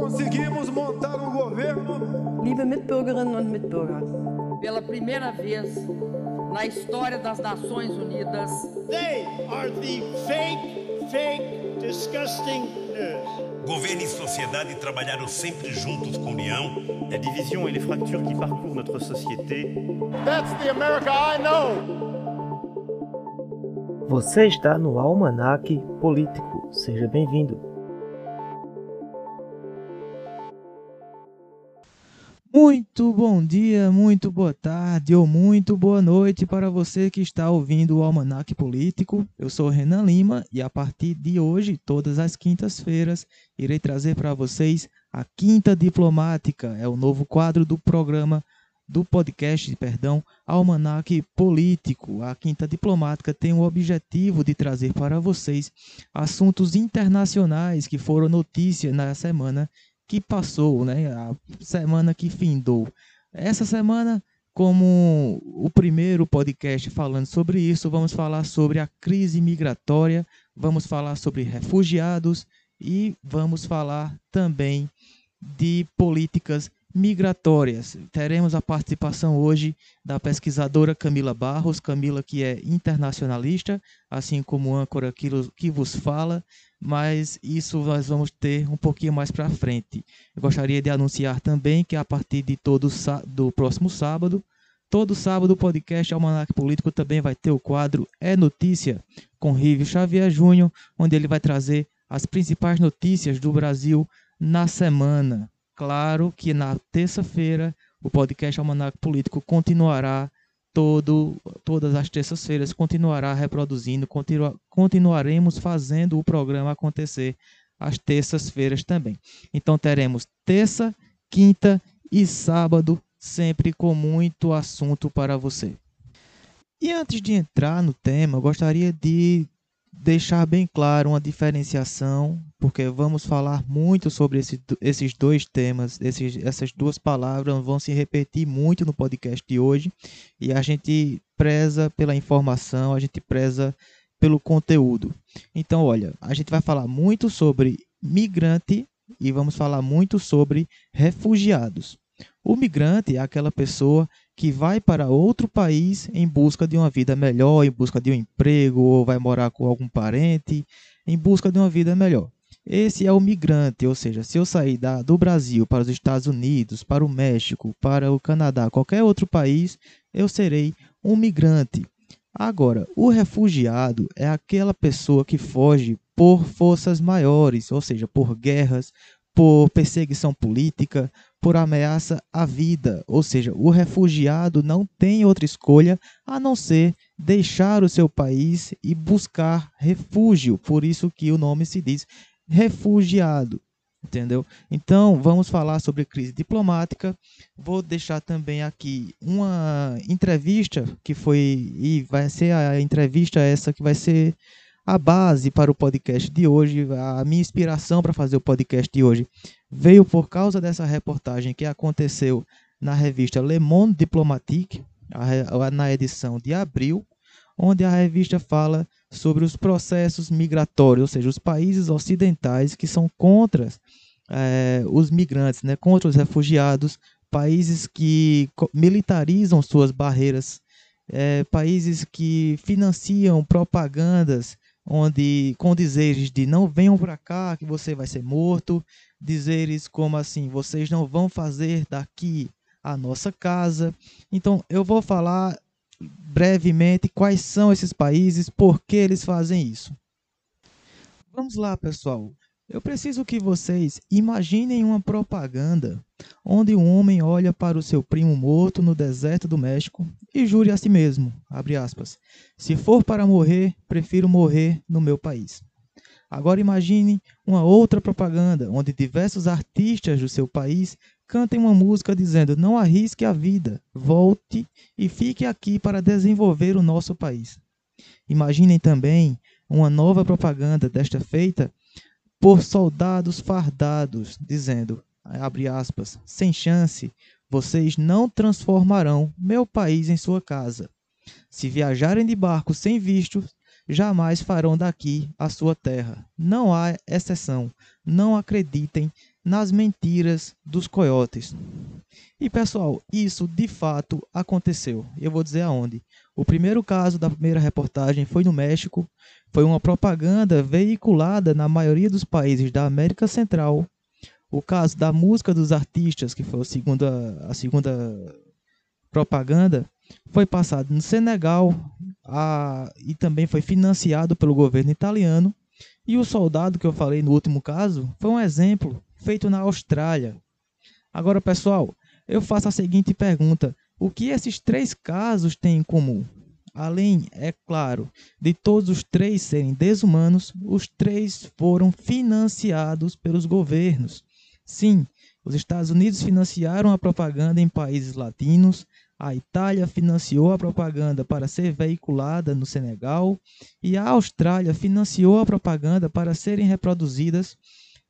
conseguimos montar um governo. Liebe Mitbürgerinnen und Mitbürger, pela primeira vez na história das Nações Unidas, They are the fake, fake, disgusting news. Governo e sociedade trabalharam sempre juntos com união. La division et les fractures qui parcourent notre société That's the America I know. Você está no Almanac Político. Seja bem-vindo. Muito bom dia, muito boa tarde ou muito boa noite para você que está ouvindo o Almanac Político. Eu sou Renan Lima e a partir de hoje, todas as quintas-feiras, irei trazer para vocês a Quinta Diplomática. É o novo quadro do programa do podcast, perdão, Almanac Político. A Quinta Diplomática tem o objetivo de trazer para vocês assuntos internacionais que foram notícia na semana que passou, né? A semana que findou. Essa semana, como o primeiro podcast falando sobre isso, vamos falar sobre a crise migratória, vamos falar sobre refugiados e vamos falar também de políticas migratórias. Teremos a participação hoje da pesquisadora Camila Barros, Camila que é internacionalista, assim como âncora que, que vos fala, mas isso nós vamos ter um pouquinho mais para frente. Eu gostaria de anunciar também que a partir de todo do próximo sábado, todo sábado o podcast Almanac Político também vai ter o quadro É Notícia com Rívio Xavier Júnior, onde ele vai trazer as principais notícias do Brasil na semana. Claro que na terça-feira o podcast Almanac Político continuará todo, todas as terças-feiras, continuará reproduzindo, continua, continuaremos fazendo o programa acontecer às terças-feiras também. Então teremos terça, quinta e sábado, sempre com muito assunto para você. E antes de entrar no tema, gostaria de deixar bem claro uma diferenciação, porque vamos falar muito sobre esse, esses dois temas, esses, essas duas palavras vão se repetir muito no podcast de hoje, e a gente preza pela informação, a gente preza pelo conteúdo. Então, olha, a gente vai falar muito sobre migrante e vamos falar muito sobre refugiados. O migrante é aquela pessoa que vai para outro país em busca de uma vida melhor, em busca de um emprego, ou vai morar com algum parente, em busca de uma vida melhor. Esse é o migrante, ou seja, se eu sair da, do Brasil para os Estados Unidos, para o México, para o Canadá, qualquer outro país, eu serei um migrante. Agora, o refugiado é aquela pessoa que foge por forças maiores, ou seja, por guerras, por perseguição política, por ameaça à vida, ou seja, o refugiado não tem outra escolha a não ser deixar o seu país e buscar refúgio, por isso que o nome se diz refugiado, entendeu? Então, vamos falar sobre crise diplomática. Vou deixar também aqui uma entrevista que foi e vai ser a entrevista essa que vai ser a base para o podcast de hoje, a minha inspiração para fazer o podcast de hoje. Veio por causa dessa reportagem que aconteceu na revista Le Monde Diplomatique, na edição de abril, onde a revista fala sobre os processos migratórios, ou seja, os países ocidentais que são contra é, os migrantes, né, contra os refugiados, países que militarizam suas barreiras, é, países que financiam propagandas onde com dizeres de não venham para cá que você vai ser morto, dizeres como assim, vocês não vão fazer daqui a nossa casa. Então eu vou falar brevemente quais são esses países, por que eles fazem isso. Vamos lá, pessoal. Eu preciso que vocês imaginem uma propaganda onde um homem olha para o seu primo morto no deserto do México e jure a si mesmo, aspas, se for para morrer, prefiro morrer no meu país. Agora imagine uma outra propaganda onde diversos artistas do seu país cantem uma música dizendo não arrisque a vida, volte e fique aqui para desenvolver o nosso país. Imaginem também uma nova propaganda desta feita por soldados fardados, dizendo, abre aspas, sem chance, vocês não transformarão meu país em sua casa. Se viajarem de barco sem visto, jamais farão daqui a sua terra. Não há exceção. Não acreditem nas mentiras dos coiotes. E pessoal, isso de fato aconteceu. Eu vou dizer aonde. O primeiro caso da primeira reportagem foi no México. Foi uma propaganda veiculada na maioria dos países da América Central. O caso da música dos artistas, que foi a segunda, a segunda propaganda, foi passado no Senegal a, e também foi financiado pelo governo italiano. E o soldado que eu falei no último caso foi um exemplo feito na Austrália. Agora, pessoal, eu faço a seguinte pergunta: o que esses três casos têm em comum? Além, é claro, de todos os três serem desumanos, os três foram financiados pelos governos. Sim, os Estados Unidos financiaram a propaganda em países latinos, a Itália financiou a propaganda para ser veiculada no Senegal e a Austrália financiou a propaganda para serem reproduzidas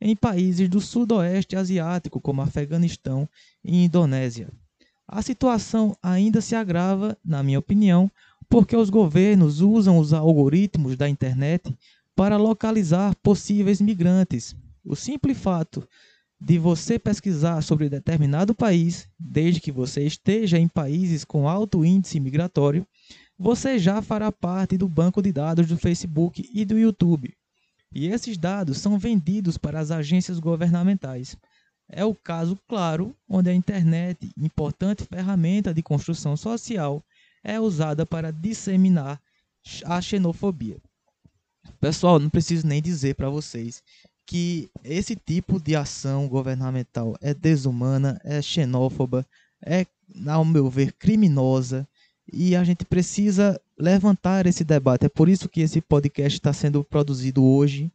em países do sudoeste asiático, como Afeganistão e Indonésia. A situação ainda se agrava, na minha opinião, porque os governos usam os algoritmos da internet para localizar possíveis migrantes. O simples fato de você pesquisar sobre determinado país, desde que você esteja em países com alto índice migratório, você já fará parte do banco de dados do Facebook e do YouTube. E esses dados são vendidos para as agências governamentais. É o caso claro onde a internet, importante ferramenta de construção social, é usada para disseminar a xenofobia. Pessoal, não preciso nem dizer para vocês que esse tipo de ação governamental é desumana, é xenófoba, é, ao meu ver, criminosa e a gente precisa levantar esse debate. É por isso que esse podcast está sendo produzido hoje.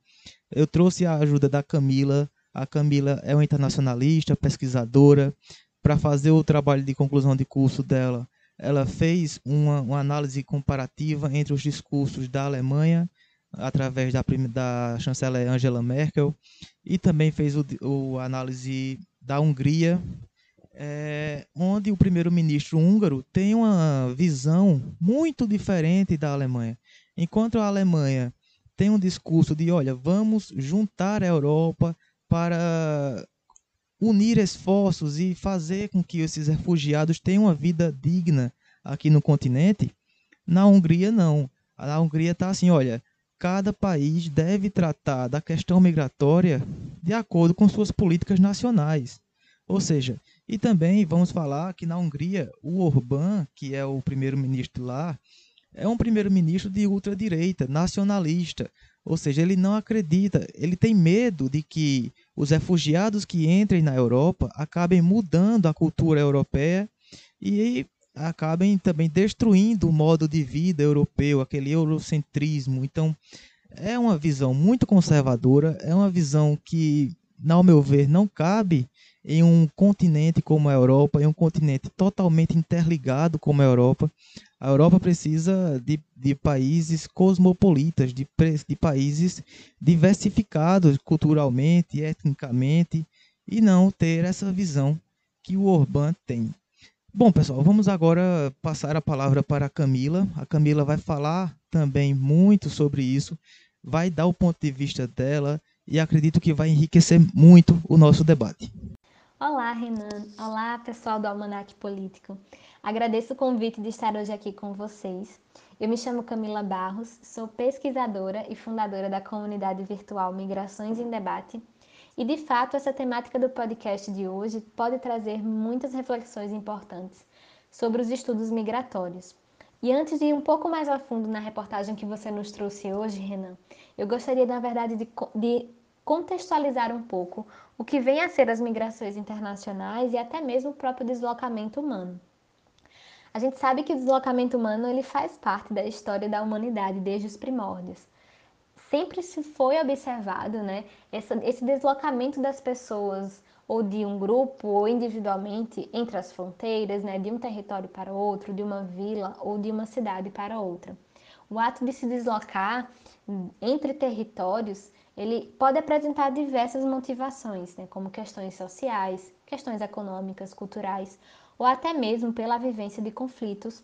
Eu trouxe a ajuda da Camila. A Camila é uma internacionalista, pesquisadora. Para fazer o trabalho de conclusão de curso dela, ela fez uma, uma análise comparativa entre os discursos da Alemanha através da, da chanceler Angela Merkel e também fez o, o análise da Hungria, é, onde o primeiro-ministro húngaro tem uma visão muito diferente da Alemanha. Enquanto a Alemanha tem um discurso de, olha, vamos juntar a Europa para unir esforços e fazer com que esses refugiados tenham uma vida digna aqui no continente, na Hungria não. A Hungria está assim, olha, cada país deve tratar da questão migratória de acordo com suas políticas nacionais. Ou seja, e também vamos falar que na Hungria, o Orbán, que é o primeiro-ministro lá, é um primeiro-ministro de ultradireita, nacionalista. Ou seja, ele não acredita, ele tem medo de que os refugiados que entrem na Europa acabem mudando a cultura europeia e acabem também destruindo o modo de vida europeu, aquele eurocentrismo. Então, é uma visão muito conservadora, é uma visão que, ao meu ver, não cabe em um continente como a Europa, em um continente totalmente interligado como a Europa. A Europa precisa de, de países cosmopolitas, de, de países diversificados culturalmente, etnicamente, e não ter essa visão que o Orbán tem. Bom, pessoal, vamos agora passar a palavra para a Camila. A Camila vai falar também muito sobre isso, vai dar o ponto de vista dela e acredito que vai enriquecer muito o nosso debate. Olá, Renan. Olá, pessoal do Almanac Político. Agradeço o convite de estar hoje aqui com vocês. Eu me chamo Camila Barros, sou pesquisadora e fundadora da comunidade virtual Migrações em Debate e de fato, essa temática do podcast de hoje pode trazer muitas reflexões importantes sobre os estudos migratórios. E antes de ir um pouco mais a fundo na reportagem que você nos trouxe hoje, Renan, eu gostaria, na verdade, de, de contextualizar um pouco o que vem a ser as migrações internacionais e até mesmo o próprio deslocamento humano. A gente sabe que o deslocamento humano ele faz parte da história da humanidade desde os primórdios sempre se foi observado né, esse, esse deslocamento das pessoas, ou de um grupo, ou individualmente, entre as fronteiras, né, de um território para outro, de uma vila ou de uma cidade para outra. O ato de se deslocar entre territórios, ele pode apresentar diversas motivações, né, como questões sociais, questões econômicas, culturais, ou até mesmo pela vivência de conflitos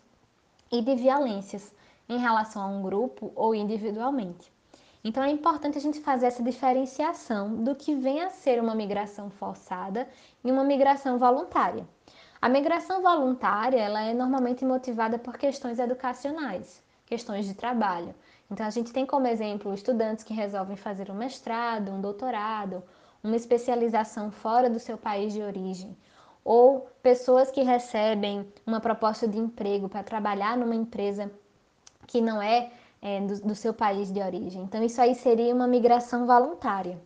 e de violências em relação a um grupo ou individualmente. Então é importante a gente fazer essa diferenciação do que vem a ser uma migração forçada e uma migração voluntária. A migração voluntária, ela é normalmente motivada por questões educacionais, questões de trabalho. Então a gente tem como exemplo estudantes que resolvem fazer um mestrado, um doutorado, uma especialização fora do seu país de origem, ou pessoas que recebem uma proposta de emprego para trabalhar numa empresa que não é, é do, do seu país de origem. Então, isso aí seria uma migração voluntária.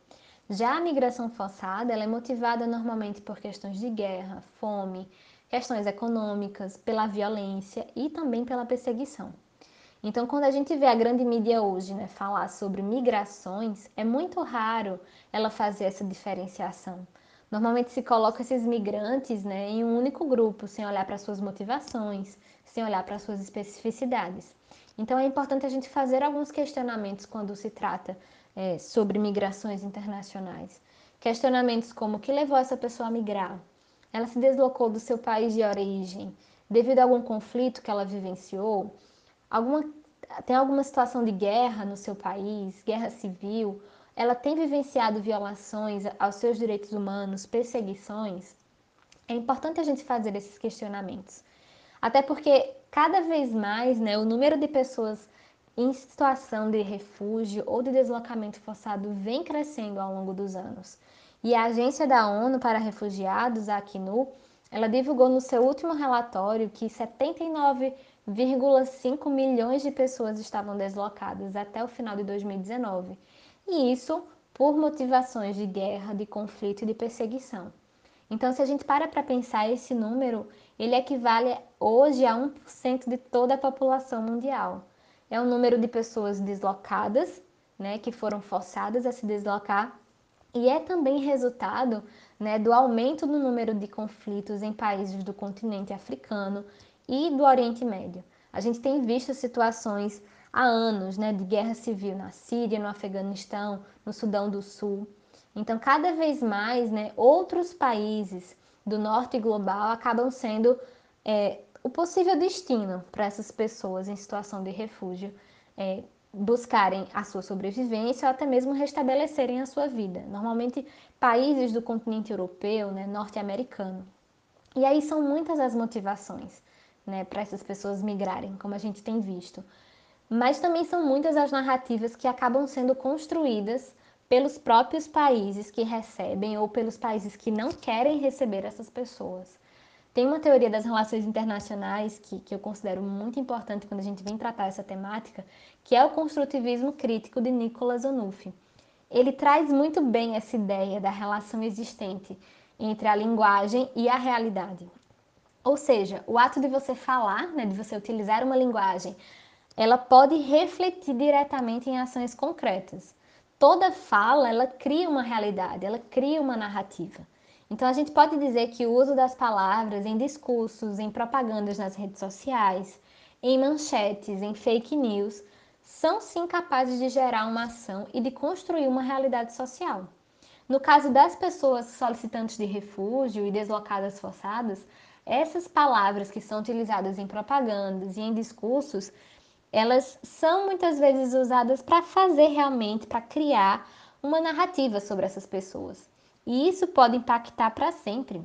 Já a migração forçada, ela é motivada normalmente por questões de guerra, fome, questões econômicas, pela violência e também pela perseguição. Então, quando a gente vê a grande mídia hoje né, falar sobre migrações, é muito raro ela fazer essa diferenciação. Normalmente se coloca esses migrantes né, em um único grupo, sem olhar para suas motivações, sem olhar para suas especificidades. Então é importante a gente fazer alguns questionamentos quando se trata é, sobre migrações internacionais. Questionamentos como o que levou essa pessoa a migrar? Ela se deslocou do seu país de origem devido a algum conflito que ela vivenciou? Alguma, tem alguma situação de guerra no seu país, guerra civil? ela tem vivenciado violações aos seus direitos humanos, perseguições, é importante a gente fazer esses questionamentos. Até porque cada vez mais né, o número de pessoas em situação de refúgio ou de deslocamento forçado vem crescendo ao longo dos anos. E a Agência da ONU para Refugiados, a Acnu, ela divulgou no seu último relatório que 79,5 milhões de pessoas estavam deslocadas até o final de 2019 e isso por motivações de guerra, de conflito e de perseguição. Então, se a gente para para pensar esse número, ele equivale hoje a 1% de toda a população mundial. É um número de pessoas deslocadas, né, que foram forçadas a se deslocar, e é também resultado né, do aumento no número de conflitos em países do continente africano e do Oriente Médio. A gente tem visto situações há anos né, de guerra civil na Síria, no Afeganistão, no Sudão do Sul. Então, cada vez mais, né, outros países do norte global acabam sendo é, o possível destino para essas pessoas em situação de refúgio é, buscarem a sua sobrevivência ou até mesmo restabelecerem a sua vida. Normalmente, países do continente europeu, né, norte-americano. E aí são muitas as motivações né, para essas pessoas migrarem, como a gente tem visto mas também são muitas as narrativas que acabam sendo construídas pelos próprios países que recebem ou pelos países que não querem receber essas pessoas. Tem uma teoria das relações internacionais que, que eu considero muito importante quando a gente vem tratar essa temática, que é o construtivismo crítico de Nicolas Onufri. Ele traz muito bem essa ideia da relação existente entre a linguagem e a realidade. Ou seja, o ato de você falar, né, de você utilizar uma linguagem ela pode refletir diretamente em ações concretas. Toda fala, ela cria uma realidade, ela cria uma narrativa. Então a gente pode dizer que o uso das palavras em discursos, em propagandas nas redes sociais, em manchetes, em fake news, são sim capazes de gerar uma ação e de construir uma realidade social. No caso das pessoas solicitantes de refúgio e deslocadas forçadas, essas palavras que são utilizadas em propagandas e em discursos elas são muitas vezes usadas para fazer realmente, para criar uma narrativa sobre essas pessoas. E isso pode impactar para sempre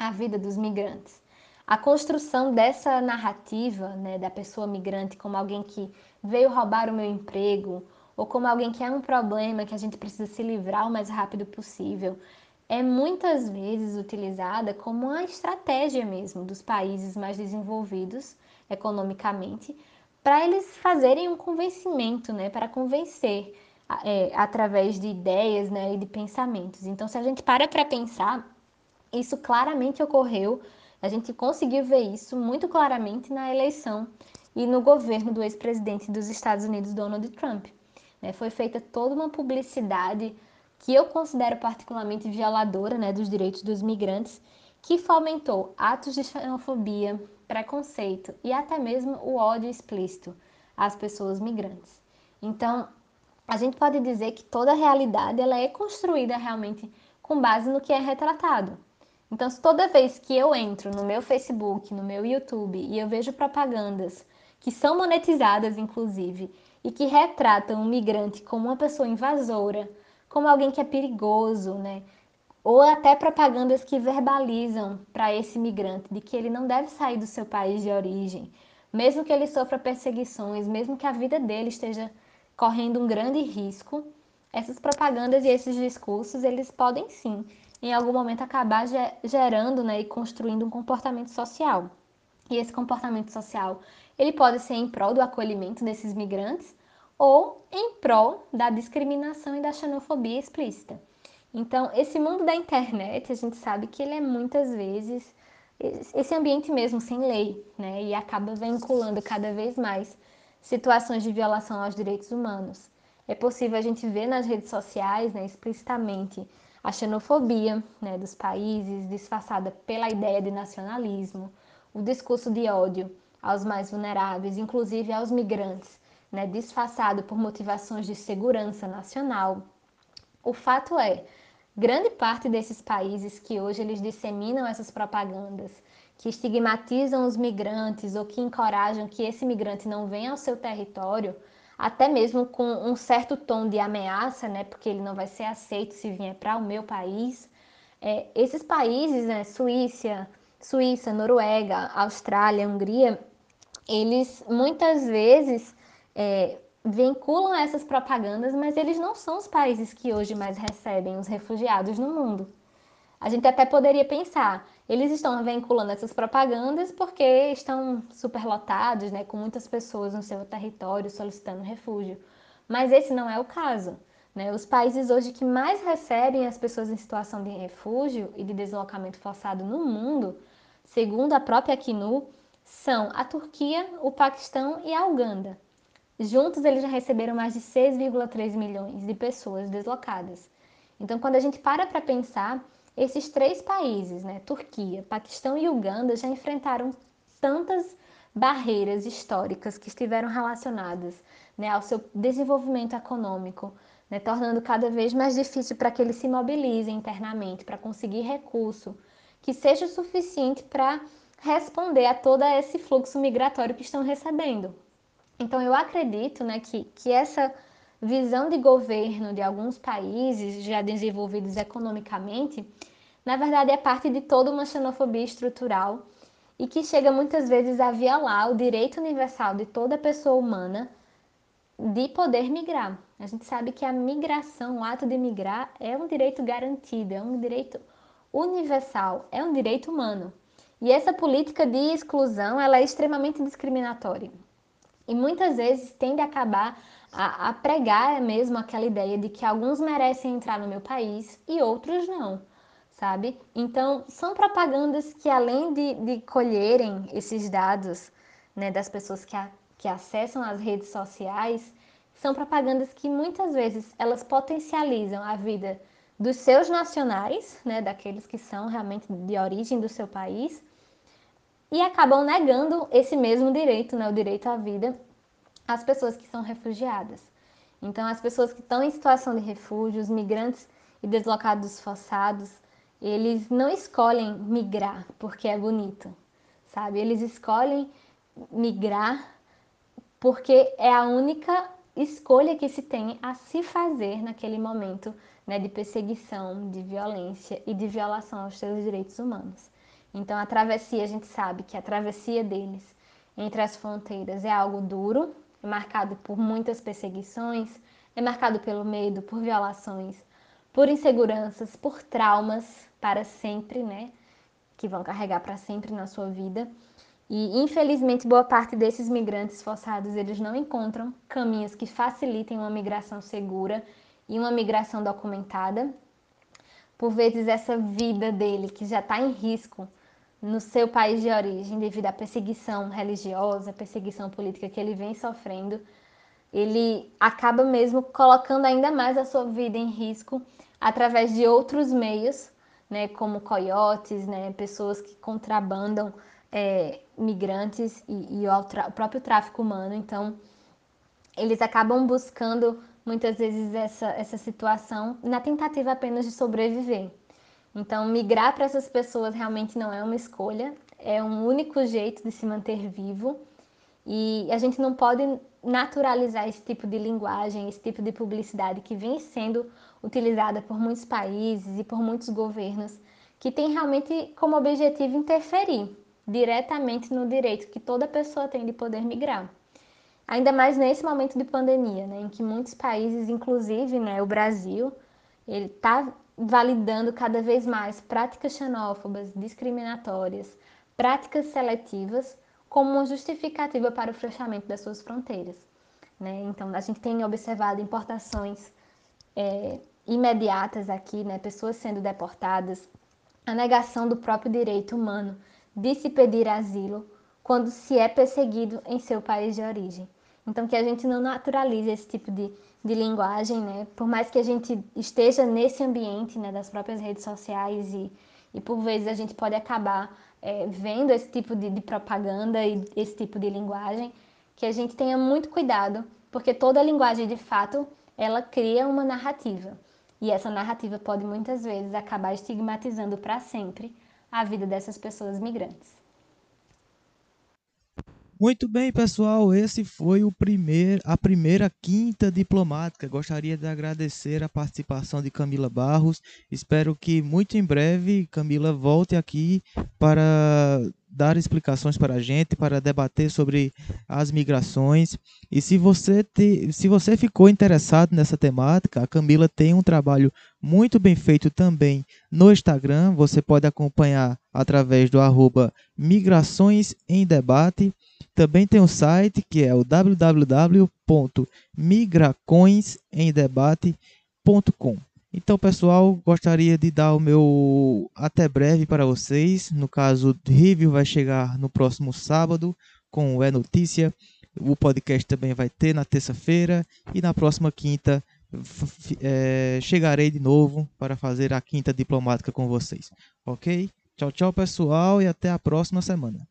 a vida dos migrantes. A construção dessa narrativa né, da pessoa migrante como alguém que veio roubar o meu emprego ou como alguém que é um problema que a gente precisa se livrar o mais rápido possível, é muitas vezes utilizada como uma estratégia mesmo dos países mais desenvolvidos economicamente para eles fazerem um convencimento, né, para convencer é, através de ideias né, e de pensamentos. Então, se a gente para para pensar, isso claramente ocorreu, a gente conseguiu ver isso muito claramente na eleição e no governo do ex-presidente dos Estados Unidos, Donald Trump. Né? Foi feita toda uma publicidade que eu considero particularmente violadora né, dos direitos dos migrantes, que fomentou atos de xenofobia, preconceito e até mesmo o ódio explícito às pessoas migrantes. Então, a gente pode dizer que toda a realidade ela é construída realmente com base no que é retratado. Então, se toda vez que eu entro no meu Facebook, no meu YouTube e eu vejo propagandas que são monetizadas, inclusive, e que retratam o migrante como uma pessoa invasora, como alguém que é perigoso, né? Ou até propagandas que verbalizam para esse migrante de que ele não deve sair do seu país de origem, mesmo que ele sofra perseguições, mesmo que a vida dele esteja correndo um grande risco. Essas propagandas e esses discursos, eles podem sim, em algum momento acabar gerando, né, e construindo um comportamento social. E esse comportamento social, ele pode ser em prol do acolhimento desses migrantes ou em prol da discriminação e da xenofobia explícita. Então, esse mundo da internet, a gente sabe que ele é muitas vezes esse ambiente mesmo sem lei, né? E acaba vinculando cada vez mais situações de violação aos direitos humanos. É possível a gente ver nas redes sociais, né, explicitamente a xenofobia né, dos países, disfarçada pela ideia de nacionalismo, o discurso de ódio aos mais vulneráveis, inclusive aos migrantes, né, disfarçado por motivações de segurança nacional. O fato é, grande parte desses países que hoje eles disseminam essas propagandas, que estigmatizam os migrantes ou que encorajam que esse migrante não venha ao seu território, até mesmo com um certo tom de ameaça, né, porque ele não vai ser aceito se vier para o meu país. É, esses países, né, Suíça, Suíça, Noruega, Austrália, Hungria, eles muitas vezes é, vinculam essas propagandas, mas eles não são os países que hoje mais recebem os refugiados no mundo. A gente até poderia pensar, eles estão vinculando essas propagandas porque estão superlotados, né, com muitas pessoas no seu território solicitando refúgio. Mas esse não é o caso. Né? Os países hoje que mais recebem as pessoas em situação de refúgio e de deslocamento forçado no mundo, segundo a própria Acnu, são a Turquia, o Paquistão e a Uganda. Juntos, eles já receberam mais de 6,3 milhões de pessoas deslocadas. Então, quando a gente para para pensar, esses três países, né, Turquia, Paquistão e Uganda, já enfrentaram tantas barreiras históricas que estiveram relacionadas né, ao seu desenvolvimento econômico, né, tornando cada vez mais difícil para que eles se mobilizem internamente, para conseguir recurso que seja suficiente para responder a todo esse fluxo migratório que estão recebendo. Então, eu acredito né, que, que essa visão de governo de alguns países já desenvolvidos economicamente, na verdade é parte de toda uma xenofobia estrutural e que chega muitas vezes a violar o direito universal de toda pessoa humana de poder migrar. A gente sabe que a migração, o ato de migrar, é um direito garantido, é um direito universal, é um direito humano. E essa política de exclusão ela é extremamente discriminatória. E muitas vezes tende a acabar a, a pregar mesmo aquela ideia de que alguns merecem entrar no meu país e outros não, sabe? Então, são propagandas que, além de, de colherem esses dados né, das pessoas que, a, que acessam as redes sociais, são propagandas que muitas vezes elas potencializam a vida dos seus nacionais, né, daqueles que são realmente de origem do seu país, e acabam negando esse mesmo direito, né, o direito à vida, às pessoas que são refugiadas. Então, as pessoas que estão em situação de refúgio, os migrantes e deslocados forçados, eles não escolhem migrar porque é bonito, sabe? Eles escolhem migrar porque é a única escolha que se tem a se fazer naquele momento né, de perseguição, de violência e de violação aos seus direitos humanos. Então, a travessia, a gente sabe que a travessia deles entre as fronteiras é algo duro, é marcado por muitas perseguições, é marcado pelo medo, por violações, por inseguranças, por traumas para sempre, né? Que vão carregar para sempre na sua vida. E infelizmente boa parte desses migrantes forçados eles não encontram caminhos que facilitem uma migração segura e uma migração documentada. Por vezes essa vida dele que já está em risco no seu país de origem devido à perseguição religiosa, perseguição política que ele vem sofrendo, ele acaba mesmo colocando ainda mais a sua vida em risco através de outros meios, né, como coiotes, né, pessoas que contrabandam é, migrantes e, e o, o próprio tráfico humano. Então, eles acabam buscando muitas vezes essa, essa situação na tentativa apenas de sobreviver. Então, migrar para essas pessoas realmente não é uma escolha, é um único jeito de se manter vivo. E a gente não pode naturalizar esse tipo de linguagem, esse tipo de publicidade que vem sendo utilizada por muitos países e por muitos governos, que tem realmente como objetivo interferir diretamente no direito que toda pessoa tem de poder migrar. Ainda mais nesse momento de pandemia, né, em que muitos países, inclusive né, o Brasil, ele está validando cada vez mais práticas xenófobas, discriminatórias, práticas seletivas como uma justificativa para o fechamento das suas fronteiras. Né? Então, a gente tem observado importações é, imediatas aqui, né? pessoas sendo deportadas, a negação do próprio direito humano de se pedir asilo quando se é perseguido em seu país de origem. Então, que a gente não naturalize esse tipo de, de linguagem, né? Por mais que a gente esteja nesse ambiente né, das próprias redes sociais e, e por vezes a gente pode acabar é, vendo esse tipo de, de propaganda e esse tipo de linguagem, que a gente tenha muito cuidado, porque toda linguagem, de fato, ela cria uma narrativa. E essa narrativa pode muitas vezes acabar estigmatizando para sempre a vida dessas pessoas migrantes. Muito bem, pessoal, esse foi o primeiro, a primeira quinta diplomática. Gostaria de agradecer a participação de Camila Barros. Espero que muito em breve Camila volte aqui para dar explicações para a gente, para debater sobre as migrações. E se você, te, se você ficou interessado nessa temática, a Camila tem um trabalho muito bem feito também no Instagram. Você pode acompanhar através do arroba Migrações em Debate. Também tem um site que é o www.migracoinsemdebate.com. Então, pessoal, gostaria de dar o meu até breve para vocês. No caso, o review vai chegar no próximo sábado com o É Notícia. O podcast também vai ter na terça-feira e na próxima quinta é, chegarei de novo para fazer a quinta diplomática com vocês. Ok? Tchau, tchau, pessoal, e até a próxima semana.